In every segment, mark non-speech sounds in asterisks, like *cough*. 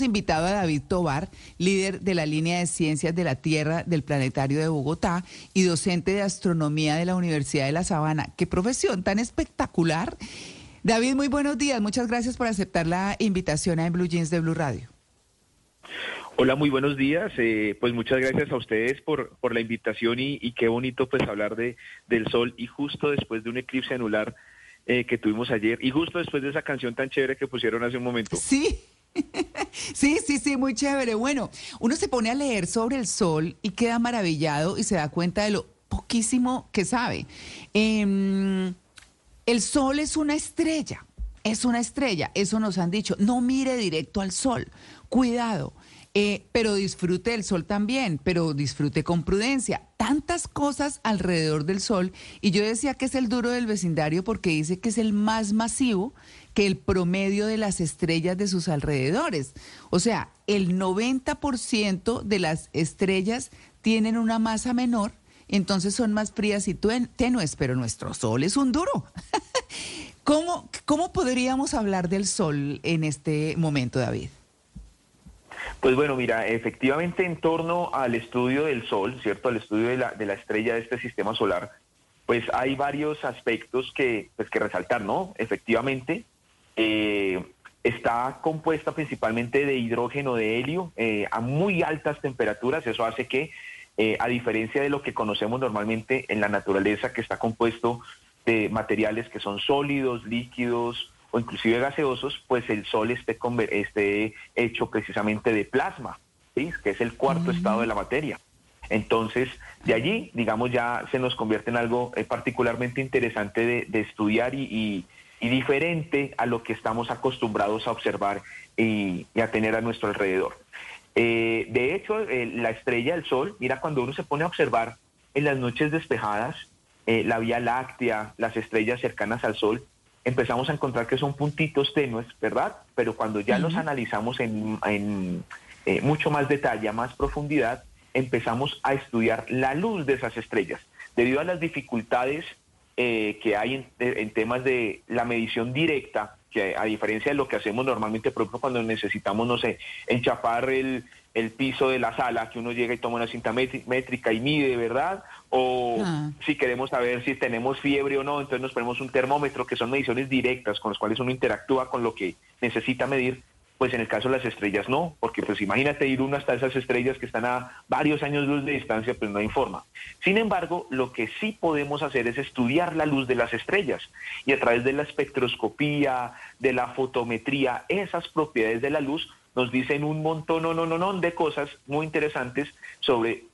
invitado a David Tobar, líder de la línea de ciencias de la Tierra del Planetario de Bogotá y docente de astronomía de la Universidad de La Sabana. Qué profesión tan espectacular. David, muy buenos días. Muchas gracias por aceptar la invitación a En Blue Jeans de Blue Radio. Hola, muy buenos días. Eh, pues muchas gracias a ustedes por, por la invitación y, y, qué bonito pues hablar de, del sol y justo después de un eclipse anular eh, que tuvimos ayer y justo después de esa canción tan chévere que pusieron hace un momento. Sí. *laughs* Sí, sí, sí, muy chévere. Bueno, uno se pone a leer sobre el sol y queda maravillado y se da cuenta de lo poquísimo que sabe. Eh, el sol es una estrella, es una estrella, eso nos han dicho. No mire directo al sol, cuidado. Eh, pero disfrute del sol también, pero disfrute con prudencia. Tantas cosas alrededor del sol. Y yo decía que es el duro del vecindario porque dice que es el más masivo que el promedio de las estrellas de sus alrededores. O sea, el 90% de las estrellas tienen una masa menor, entonces son más frías y tenues, pero nuestro sol es un duro. *laughs* ¿Cómo, ¿Cómo podríamos hablar del sol en este momento, David? Pues bueno, mira, efectivamente en torno al estudio del Sol, ¿cierto? Al estudio de la, de la estrella de este sistema solar, pues hay varios aspectos que, pues, que resaltar, ¿no? Efectivamente, eh, está compuesta principalmente de hidrógeno, de helio, eh, a muy altas temperaturas. Eso hace que, eh, a diferencia de lo que conocemos normalmente en la naturaleza, que está compuesto de materiales que son sólidos, líquidos, o inclusive gaseosos, pues el Sol esté, esté hecho precisamente de plasma, ¿sí? que es el cuarto estado de la materia. Entonces, de allí, digamos, ya se nos convierte en algo eh, particularmente interesante de, estudiar y, diferente a lo que estamos acostumbrados a observar y, a tener a nuestro alrededor. Eh, de hecho, eh, la estrella del Sol, mira, cuando uno se pone a observar en las noches despejadas, la Vía Láctea, las estrellas cercanas al Sol, empezamos a encontrar que son puntitos tenues, ¿verdad? Pero cuando ya los analizamos en, eh, mucho más detalle, a más profundidad, empezamos a estudiar la luz de esas estrellas. Debido a las dificultades eh, que hay en, temas de la medición directa, que a diferencia de lo que hacemos normalmente, por ejemplo, cuando necesitamos, no sé, enchapar el, el piso de la sala, que uno llega y toma una cinta métrica y mide, ¿verdad? O ah. si queremos saber si tenemos fiebre o no, entonces nos ponemos un termómetro, que son mediciones directas con las cuales uno interactúa con lo que necesita medir. Pues en el caso de las estrellas no, porque pues imagínate ir uno hasta esas estrellas que están a varios años luz de distancia, pues no hay forma. Sin embargo, lo que sí podemos hacer es estudiar la luz de las estrellas y a través de la espectroscopía, de la fotometría, esas propiedades de la luz nos dicen un montón, no, no, no, no, de cosas muy interesantes sobre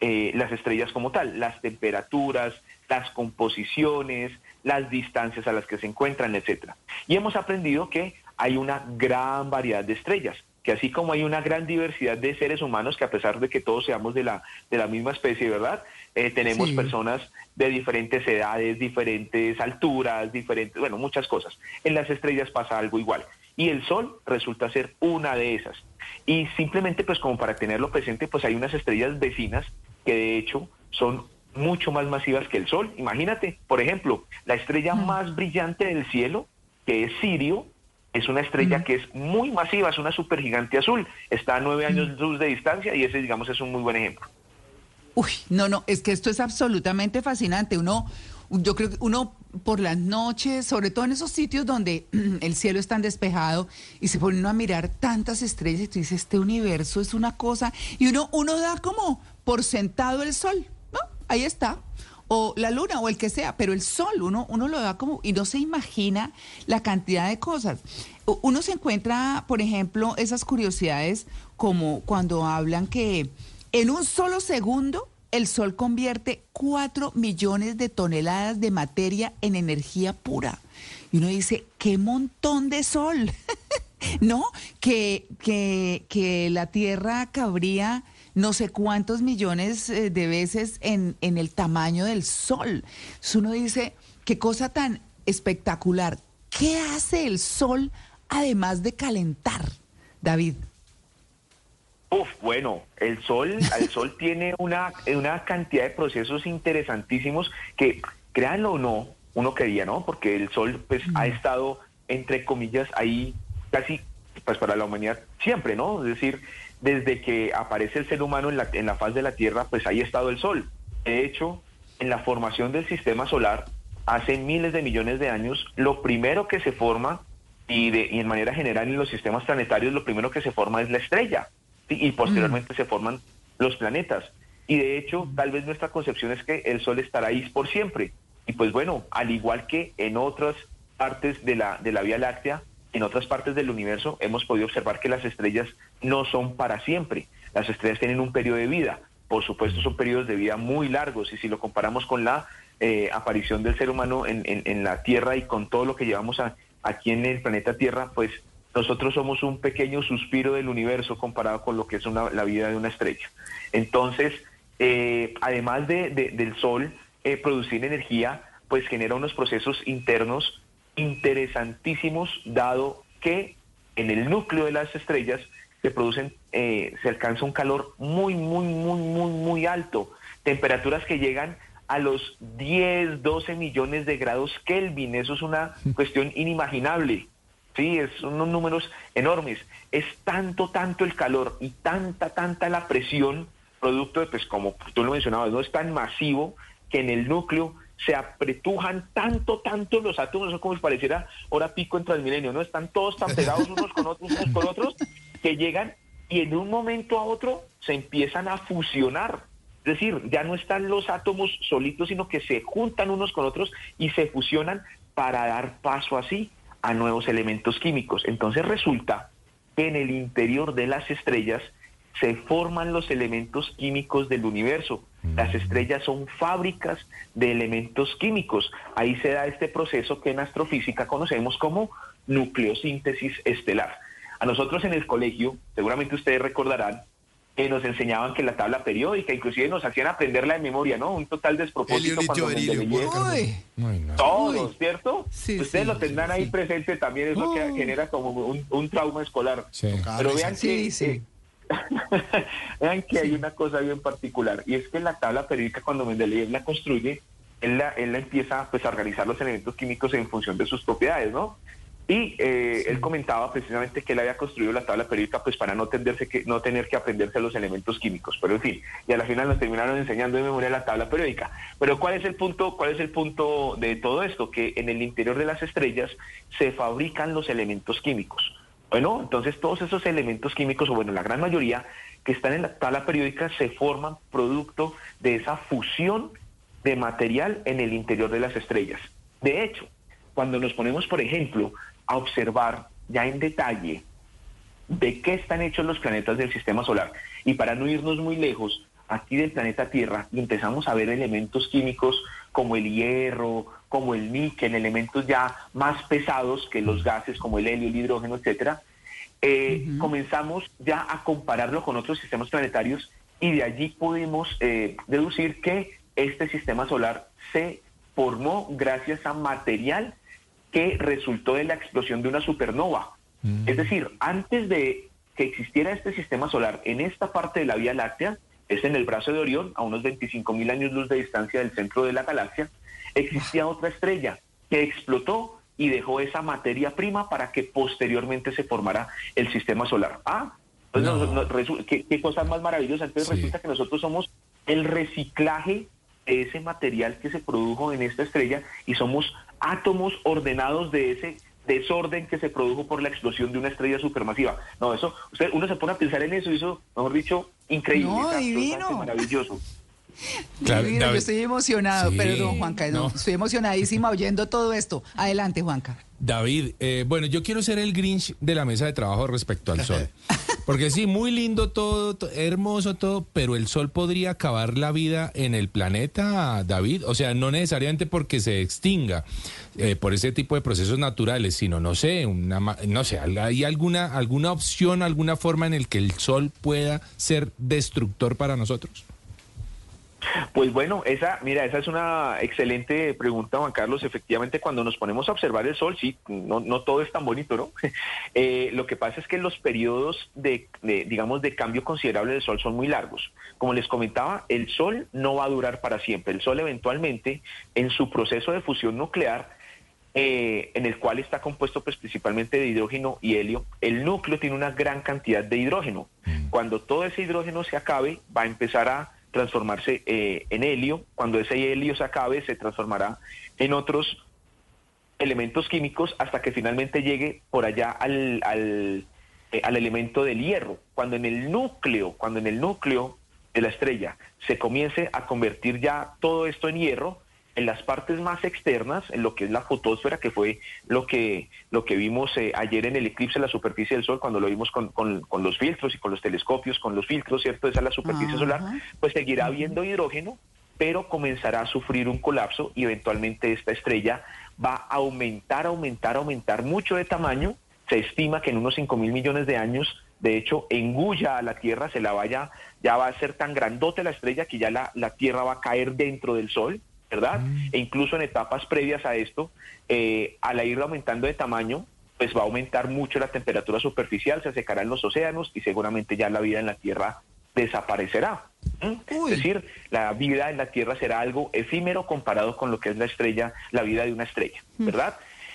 eh, las estrellas como tal, las temperaturas, las composiciones, las distancias a las que se encuentran, etcétera. Y hemos aprendido que hay una gran variedad de estrellas, que así como hay una gran diversidad de seres humanos, que a pesar de que todos seamos de la, de la misma especie, ¿verdad? Eh, tenemos personas de diferentes edades, diferentes alturas, diferentes, bueno, muchas cosas. En las estrellas pasa algo igual y el Sol resulta ser una de esas. Y simplemente, pues como para tenerlo presente, pues hay unas estrellas vecinas que de hecho son mucho más masivas que el Sol. Imagínate, por ejemplo, la estrella más brillante del cielo, que es Sirio, es una estrella que es muy masiva, es una supergigante azul, está a nueve años luz de distancia y ese, digamos, es un muy buen ejemplo. Uy, no, no, es que esto es absolutamente fascinante. Uno, yo creo que uno por las noches, sobre todo en esos sitios donde *clears throat* el cielo es tan despejado y se pone uno a mirar tantas estrellas y tú dices, este universo es una cosa, y uno, uno da como por sentado el sol, ¿no? Ahí está. O la luna o el que sea, pero el sol, uno, uno lo da como, y no se imagina la cantidad de cosas. Uno se encuentra, por ejemplo, esas curiosidades como cuando hablan que en un solo segundo el Sol convierte 4 millones de toneladas de materia en energía pura. Y uno dice, qué montón de Sol. *laughs* ¿No? Que, que, que, la Tierra cabría no sé cuántos millones eh, de veces en, en el tamaño del Sol. Entonces uno dice, qué cosa tan espectacular. ¿Qué hace el Sol además de calentar, David? Uf, bueno, el sol, el sol *laughs* tiene una, una cantidad de procesos interesantísimos que, créanlo o no, uno quería, ¿no? Porque el sol, pues, ha estado, entre comillas, ahí casi, pues, para la humanidad, siempre, ¿no? Es decir, desde que aparece el ser humano en la, en la faz de la Tierra, pues ahí ha estado el Sol. De hecho, en la formación del sistema solar, hace miles de millones de años, lo primero que se forma, y, de, y en manera general en los sistemas planetarios, lo primero que se forma es la estrella, y posteriormente se forman los planetas. Y de hecho, tal vez nuestra concepción es que el Sol estará ahí por siempre. Y pues bueno, al igual que en otras partes de la, de la Vía Láctea, en otras partes del universo, hemos podido observar que las estrellas no son para siempre. Las estrellas tienen un periodo de vida. Por supuesto, son periodos de vida muy largos. Y si lo comparamos con la eh, aparición del ser humano en, en, la Tierra y con todo lo que llevamos aquí en el planeta Tierra, pues nosotros somos un pequeño suspiro del universo comparado con lo que es la vida de una estrella. Entonces, eh, además de, del Sol eh, producir energía, pues genera unos procesos internos interesantísimos, dado que en el núcleo de las estrellas se producen, eh, se alcanza un calor muy, muy, muy, muy, muy alto, temperaturas que llegan a los 10, 12 millones de grados Kelvin, eso es una cuestión inimaginable. Sí, es unos números enormes. Es tanto, tanto el calor y tanta, tanta la presión, producto de, pues como tú lo mencionabas, no es tan masivo que en el núcleo se apretujan tanto, tanto los átomos, como si pareciera hora pico en Transmilenio, ¿no? Están todos tan pegados unos con otros, unos con otros, que llegan y en un momento a otro se empiezan a fusionar. Es decir, ya no están los átomos solitos, sino que se juntan unos con otros y se fusionan para dar paso así a nuevos elementos químicos. Entonces resulta que en el interior de las estrellas se forman los elementos químicos del universo. Las mm. estrellas son fábricas de elementos químicos. Ahí se da este proceso que en astrofísica conocemos como nucleosíntesis estelar. A nosotros en el colegio, seguramente ustedes recordarán, que nos enseñaban que la tabla periódica, inclusive nos hacían aprenderla de memoria, ¿no? Un total despropósito cuando Todos, ¿cierto? Ustedes lo tendrán ahí presente también, eso que genera como un, trauma escolar. Pero vean que, eh, *laughs* vean que hay una cosa bien particular, y es que la tabla periódica cuando Mendeleev la construye, él la, él la empieza pues, a organizar los elementos químicos en función de sus propiedades, ¿no? Y eh, él comentaba precisamente que él había construido la tabla periódica pues para no, tenderse que, no tener que aprenderse los elementos químicos. Pero en fin, y a la final nos terminaron enseñando de memoria la tabla periódica. Pero ¿cuál es el punto, cuál es el punto de todo esto? Que en el interior de las estrellas se fabrican los elementos químicos. Bueno, entonces todos esos elementos químicos, o bueno, la gran mayoría que están en la tabla periódica se forman producto de esa fusión de material en el interior de las estrellas. De hecho, cuando nos ponemos, por ejemplo, a observar ya en detalle de qué están hechos los planetas del sistema solar. Y para no irnos muy lejos, aquí del planeta Tierra empezamos a ver elementos químicos como el hierro, como el níquel, elementos ya más pesados que los gases como el helio, el hidrógeno, etcétera. Eh, comenzamos ya a compararlo con otros sistemas planetarios y de allí podemos eh, deducir que este sistema solar se formó gracias a material que resultó de la explosión de una supernova. Mm. Es decir, antes de que existiera este sistema solar en esta parte de la Vía Láctea, es en el brazo de Orión, a unos 25 mil años luz de distancia del centro de la galaxia, existía otra estrella que explotó y dejó esa materia prima para que posteriormente se formara el sistema solar. Ah, pues ¿qué, cosas más maravillosas. Entonces resulta que nosotros somos el reciclaje de ese material que se produjo en esta estrella y somos átomos ordenados de ese desorden que se produjo por la explosión de una estrella supermasiva. No, eso, usted, uno se pone a pensar en eso y eso, mejor dicho, increíble. No, divino. Maravilloso. *laughs* Claro, divino, yo estoy emocionado, perdón, Juanca, no, estoy emocionadísima oyendo todo esto. Adelante, Juanca. David, eh, bueno, yo quiero ser el Grinch de la mesa de trabajo respecto al sol. *laughs* Porque sí, muy lindo todo, hermoso todo, pero el sol podría acabar la vida en el planeta, David. O sea, no necesariamente porque se extinga eh, por ese tipo de procesos naturales, sino, no sé, una, no sé, ¿hay alguna, alguna opción, alguna forma en el que el sol pueda ser destructor para nosotros? Pues bueno, esa, mira, esa es una excelente pregunta, Juan Carlos. Efectivamente, cuando nos ponemos a observar el sol, sí, no, no todo es tan bonito, ¿no? *laughs* Eh, lo que pasa es que los periodos de, digamos, de cambio considerable del sol son muy largos. Como les comentaba, el sol no va a durar para siempre. El sol eventualmente, en su proceso de fusión nuclear, eh, en el cual está compuesto pues principalmente de hidrógeno y helio, el núcleo tiene una gran cantidad de hidrógeno. Mm. Cuando todo ese hidrógeno se acabe, va a empezar a transformarse eh, en helio. Cuando ese helio se acabe, se transformará en otros elementos químicos hasta que finalmente llegue por allá al, al, eh, al elemento del hierro. Cuando en el núcleo, cuando en el núcleo de la estrella se comience a convertir ya todo esto en hierro, en las partes más externas, en lo que es la fotosfera, que fue lo que, lo que vimos eh, ayer en el eclipse de la superficie del Sol, cuando lo vimos con, con, los filtros y con los telescopios, con los filtros, ¿cierto? Esa es la superficie solar, pues seguirá habiendo hidrógeno, pero comenzará a sufrir un colapso y eventualmente esta estrella va a aumentar, aumentar, aumentar mucho de tamaño. Se estima que en unos 5 mil millones de años, de hecho, engulla a la Tierra, se la vaya, ya va a ser tan grandote la estrella que ya la, la Tierra va a caer dentro del Sol ¿verdad? Mm. E incluso en etapas previas a esto, eh, al ir aumentando de tamaño, pues va a aumentar mucho la temperatura superficial, se secarán los océanos y seguramente ya la vida en la Tierra desaparecerá. Es decir, la vida en la Tierra será algo efímero comparado con lo que es la estrella, la vida de una estrella, mm.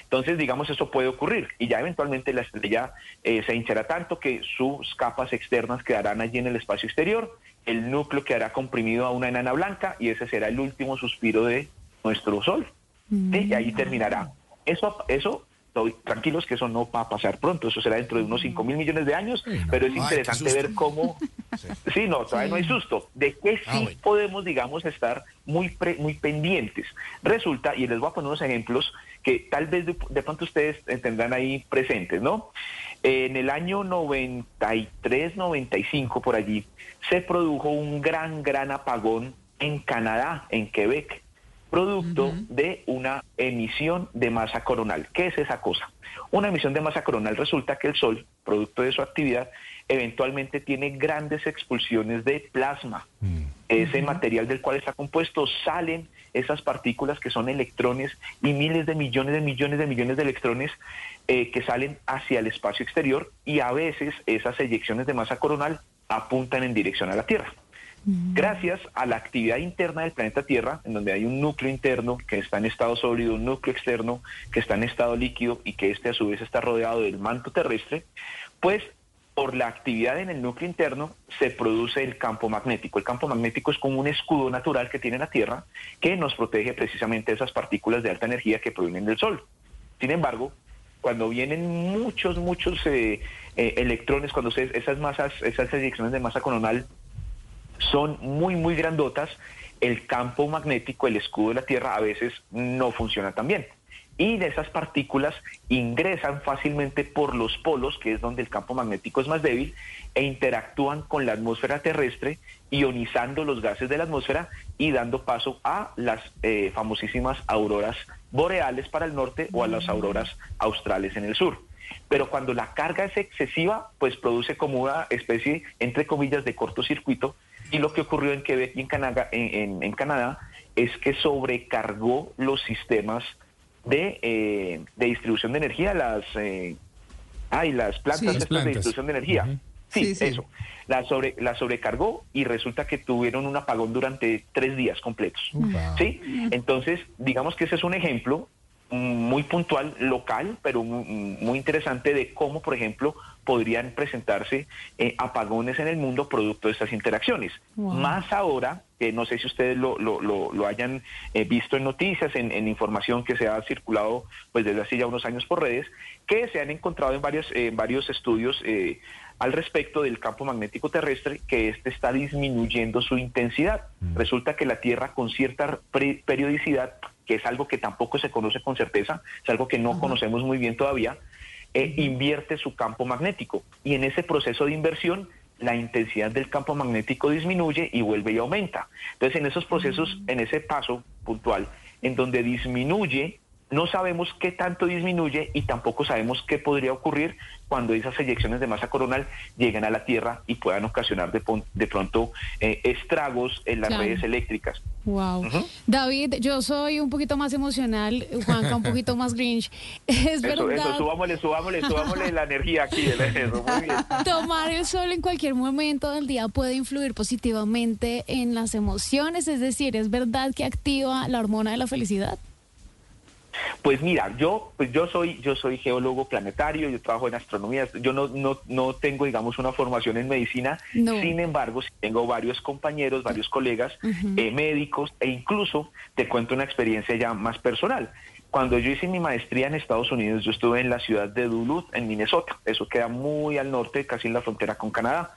Entonces, digamos, eso puede ocurrir y ya eventualmente la estrella eh, se hinchará tanto que sus capas externas quedarán allí en el espacio exterior el núcleo quedará comprimido a una enana blanca y ese será el último suspiro de nuestro Sol. Y ahí terminará. Eso, eso tranquilos que eso no va a pasar pronto, eso será dentro de unos 5 mil millones de años, pero es interesante ver cómo... Sí. no, todavía no hay susto. ¿De qué ah, sí podemos, digamos, estar muy, muy pendientes? Resulta, y les voy a poner unos ejemplos que tal vez de, de pronto ustedes tendrán ahí presentes, ¿no? En el año 93, 95, por allí, se produjo un gran, gran apagón en Canadá, en Quebec, producto de una emisión de masa coronal. ¿Qué es esa cosa? Una emisión de masa coronal resulta que el Sol, producto de su actividad, eventualmente tiene grandes expulsiones de plasma. Mm. Ese material del cual está compuesto salen esas partículas que son electrones y miles de millones de millones de millones de electrones eh, que salen hacia el espacio exterior y a veces esas eyecciones de masa coronal apuntan en dirección a la Tierra. Gracias a la actividad interna del planeta Tierra, en donde hay un núcleo interno que está en estado sólido, un núcleo externo que está en estado líquido y que este a su vez está rodeado del manto terrestre, pues por la actividad en el núcleo interno se produce el campo magnético. El campo magnético es como un escudo natural que tiene la Tierra que nos protege precisamente de esas partículas de alta energía que provienen del Sol. Sin embargo, cuando vienen muchos, muchos eh, eh, electrones, cuando esas masas, esas eyecciones de masa coronal son muy, muy grandotas, el campo magnético, el escudo de la Tierra, a veces no funciona tan bien. Y de esas partículas ingresan fácilmente por los polos, que es donde el campo magnético es más débil, e interactúan con la atmósfera terrestre, ionizando los gases de la atmósfera y dando paso a las eh, famosísimas auroras boreales para el norte o a las auroras australes en el sur. Pero cuando la carga es excesiva, pues produce como una especie, entre comillas, de cortocircuito y lo que ocurrió en Quebec y en Canadá, en, Canadá es que sobrecargó los sistemas de, eh, de distribución de energía, las, eh, las plantas, de distribución de energía. Sí, eso. La, sobre, la sobrecargó y resulta que tuvieron un apagón durante tres días completos. ¿Sí? Entonces, digamos que ese es un ejemplo muy puntual, local, pero muy interesante de cómo, por ejemplo, podrían presentarse eh, apagones en el mundo producto de estas interacciones. Más ahora, que no sé si ustedes lo, lo, lo, hayan eh, visto en noticias, en, información que se ha circulado pues desde hace ya unos años por redes, que se han encontrado en varios, en varios estudios eh, al respecto del campo magnético terrestre, que este está disminuyendo su intensidad. Mm. Resulta que la Tierra con cierta periodicidad que es algo que tampoco se conoce con certeza, es algo que no conocemos muy bien todavía, eh, invierte su campo magnético. Y en ese proceso de inversión, la intensidad del campo magnético disminuye y vuelve y aumenta. Entonces, en esos procesos, en ese paso puntual, en donde disminuye no sabemos qué tanto disminuye y tampoco sabemos qué podría ocurrir cuando esas eyecciones de masa coronal lleguen a la Tierra y puedan ocasionar de, de pronto eh, estragos en las redes eléctricas. Wow. David, yo soy un poquito más emocional, Juanca un poquito más grinch. *laughs* Es verdad. Eso, subámosle, subámosle, subámosle la energía aquí. Eso, muy bien. *laughs* Tomar el sol en cualquier momento del día puede influir positivamente en las emociones, es decir, ¿es verdad que activa la hormona de la felicidad? Pues mira, yo, pues yo soy, yo soy geólogo planetario, yo trabajo en astronomía, yo no, no, no tengo, digamos, una formación en medicina, sin embargo, tengo varios compañeros, varios colegas, eh, médicos, e incluso te cuento una experiencia ya más personal. Cuando yo hice mi maestría en Estados Unidos, yo estuve en la ciudad de Duluth, en Minnesota. Eso queda muy al norte, casi en la frontera con Canadá.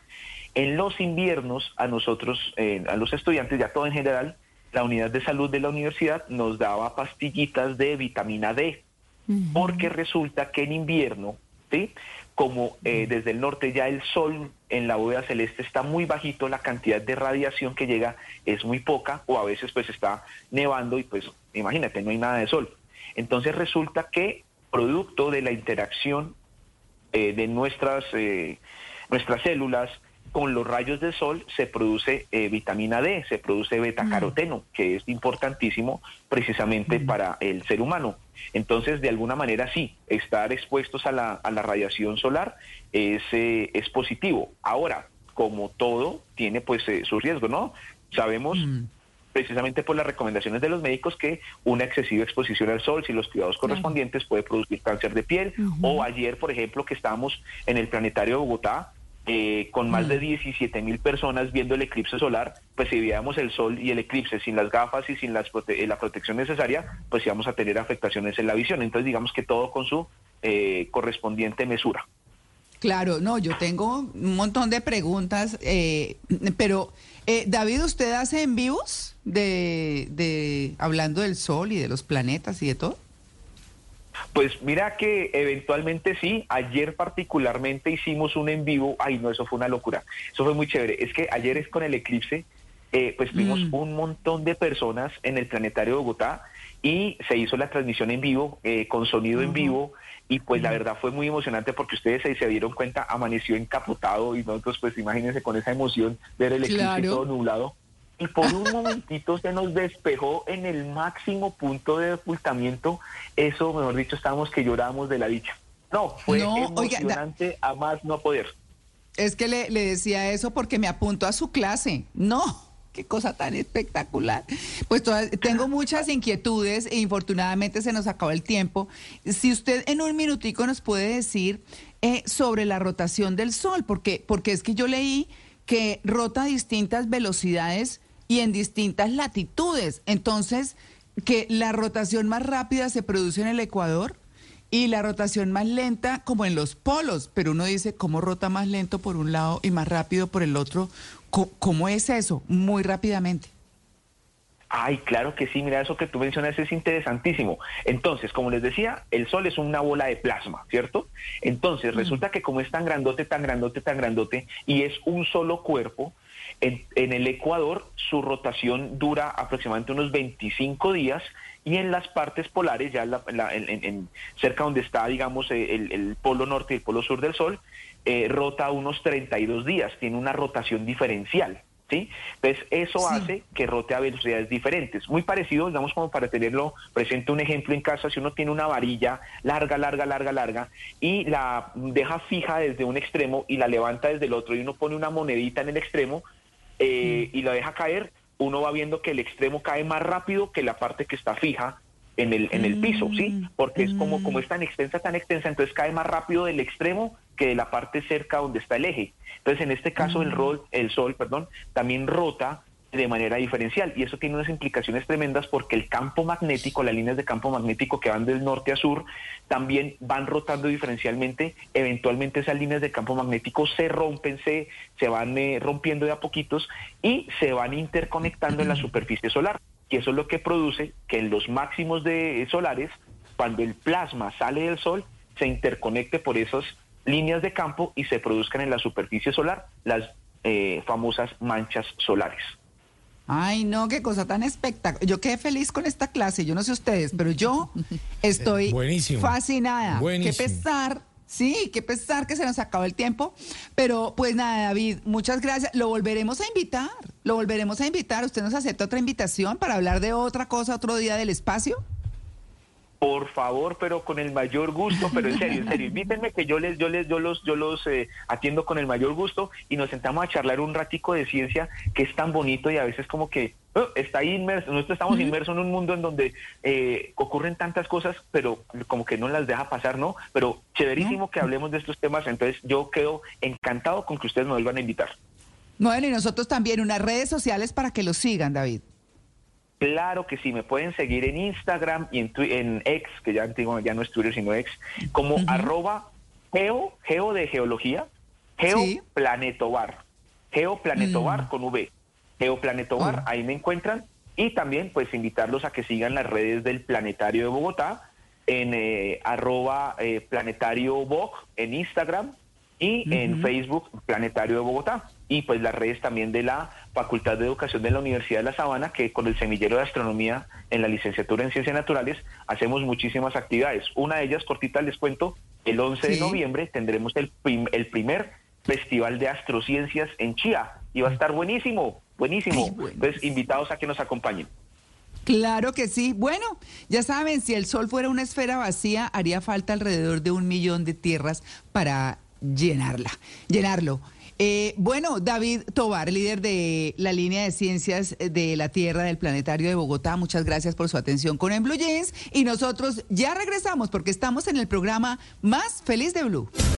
En los inviernos, a nosotros, eh, a los estudiantes, ya todo en general, la unidad de salud de la universidad nos daba pastillitas de vitamina D, porque resulta que en invierno, ¿sí? como eh, desde el norte ya el sol en la bóveda celeste está muy bajito, la cantidad de radiación que llega es muy poca, o a veces pues está nevando y pues imagínate, no hay nada de sol. Entonces resulta que producto de la interacción eh, de nuestras, eh, nuestras células, con los rayos del sol se produce eh, vitamina D, se produce betacaroteno, mm. que es importantísimo precisamente mm. para el ser humano. Entonces, de alguna manera sí, estar expuestos a la, a la radiación solar es, eh, es positivo. Ahora, como todo, tiene pues eh, su riesgo, ¿no? Sabemos... Mm. precisamente por las recomendaciones de los médicos que una excesiva exposición al sol sin los cuidados correspondientes puede producir cáncer de piel. O ayer, por ejemplo, que estábamos en el planetario de Bogotá, eh, con más de 17 mm. mil personas viendo el eclipse solar, pues si veíamos el sol y el eclipse sin las gafas y sin las eh, la protección necesaria, pues íbamos a tener afectaciones en la visión. Entonces digamos que todo con su eh, correspondiente mesura. Claro, no, yo tengo un montón de preguntas, pero David, ¿usted hace en vivos de, de hablando del sol y de los planetas y de todo? Pues mira que eventualmente sí, ayer particularmente hicimos un en vivo, ay no, eso fue una locura, eso fue muy chévere, es que ayer es con el eclipse, eh, pues vimos mm. un montón de personas en el Planetario de Bogotá y se hizo la transmisión en vivo, eh, con sonido en vivo, y pues la verdad fue muy emocionante porque ustedes se, se, dieron cuenta, amaneció encapotado y nosotros pues imagínense con esa emoción ver el eclipse todo nublado y por un momentito se nos despejó en el máximo punto de ocultamiento. Eso, mejor dicho, estábamos que llorábamos de la dicha. No, fue emocionante a más no poder. Es que le, le decía eso porque me apunto a su clase. No, qué cosa tan espectacular. Pues tengo muchas inquietudes e infortunadamente se nos acaba el tiempo. Si usted en un minutico nos puede decir eh, sobre la rotación del Sol, porque, porque es que yo leí que rota a distintas velocidades y en distintas latitudes. Entonces, que la rotación más rápida se produce en el Ecuador y la rotación más lenta como en los polos, pero uno dice, ¿cómo rota más lento por un lado y más rápido por el otro? ¿Cómo, es eso? Muy rápidamente. Ay, claro que sí, mira, eso que tú mencionas es interesantísimo. Entonces, como les decía, el Sol es una bola de plasma, ¿cierto? Entonces, resulta que como es tan grandote, tan grandote, tan grandote, y es un solo cuerpo, en, el Ecuador su rotación dura aproximadamente unos 25 días y en las partes polares, ya en, cerca donde está, digamos, eh, el, polo norte y el polo sur del Sol, eh, rota unos 32 días, tiene una rotación diferencial. ¿Sí? Entonces, eso hace que rote a velocidades diferentes. Muy parecido, digamos, como para tenerlo presente un ejemplo en casa, si uno tiene una varilla larga, larga, larga, larga, y la deja fija desde un extremo y la levanta desde el otro, y uno pone una monedita en el extremo, eh, y la deja caer, uno va viendo que el extremo cae más rápido que la parte que está fija en el, en el piso, ¿sí? Mm, Porque es como, como es tan extensa, tan extensa, entonces cae más rápido del extremo que de la parte cerca donde está el eje. Entonces, en este caso, el, mm. rol, el sol, perdón, también rota de manera diferencial y eso tiene unas implicaciones tremendas porque el campo magnético, las líneas de campo magnético que van del norte a sur, también van rotando diferencialmente, eventualmente esas líneas de campo magnético se rompen, se, se van eh, rompiendo de a poquitos y se van interconectando en la *clears throat* superficie solar. Y eso es lo que produce que en los máximos de solares, cuando el plasma sale del sol, se interconecte por esas líneas de campo y se produzcan en la superficie solar las eh, famosas manchas solares. Ay, no, qué cosa tan espectacular. Yo quedé feliz con esta clase, yo no sé ustedes, pero yo *laughs* estoy fascinada. Qué pesar, sí, qué pesar que se nos acabó el tiempo. Pero pues nada, David, muchas gracias. Lo volveremos a invitar, lo volveremos a invitar. ¿Usted nos acepta otra invitación para hablar de otra cosa otro día del espacio? Por favor, pero con el mayor gusto, pero en serio, en serio, *laughs* invítenme que yo les, yo les, yo los, yo los eh, atiendo con el mayor gusto y nos sentamos a charlar un ratico de ciencia que es tan bonito y a veces como que eh, está inmerso, nosotros estamos inmersos en un mundo en donde eh, ocurren tantas cosas, pero como que no las deja pasar, ¿no? Pero chéverísimo que hablemos de estos temas, entonces yo quedo encantado con que ustedes me vuelvan a invitar. Bueno, y nosotros también unas redes sociales para que los sigan, David. Claro que sí, me pueden seguir en Instagram y en, en X, que ya, ya no es Twitter, sino X, como arroba geo, geo de geología, geoplanetobar, geoplanetobar mm. con V, geoplanetobar, ahí me encuentran, y también pues invitarlos a que sigan las redes del Planetario de Bogotá, en eh, arroba eh, planetario en Instagram y en Facebook Planetario de Bogotá y pues las redes también de la Facultad de Educación de la Universidad de La Sabana, que con el semillero de astronomía en la licenciatura en Ciencias Naturales hacemos muchísimas actividades. Una de ellas, cortita les cuento, el 11 de noviembre tendremos el, el primer Festival de Astrociencias en Chía y va a estar buenísimo, buenísimo. Entonces, invitados a que nos acompañen. Claro que sí. Bueno, ya saben, si el Sol fuera una esfera vacía, haría falta alrededor de un millón de tierras para llenarla, llenarlo. Eh, bueno, David Tobar, líder de la línea de ciencias de la Tierra del Planetario de Bogotá, muchas gracias por su atención con En Blue Jeans y nosotros ya regresamos porque estamos en el programa más feliz de Blue.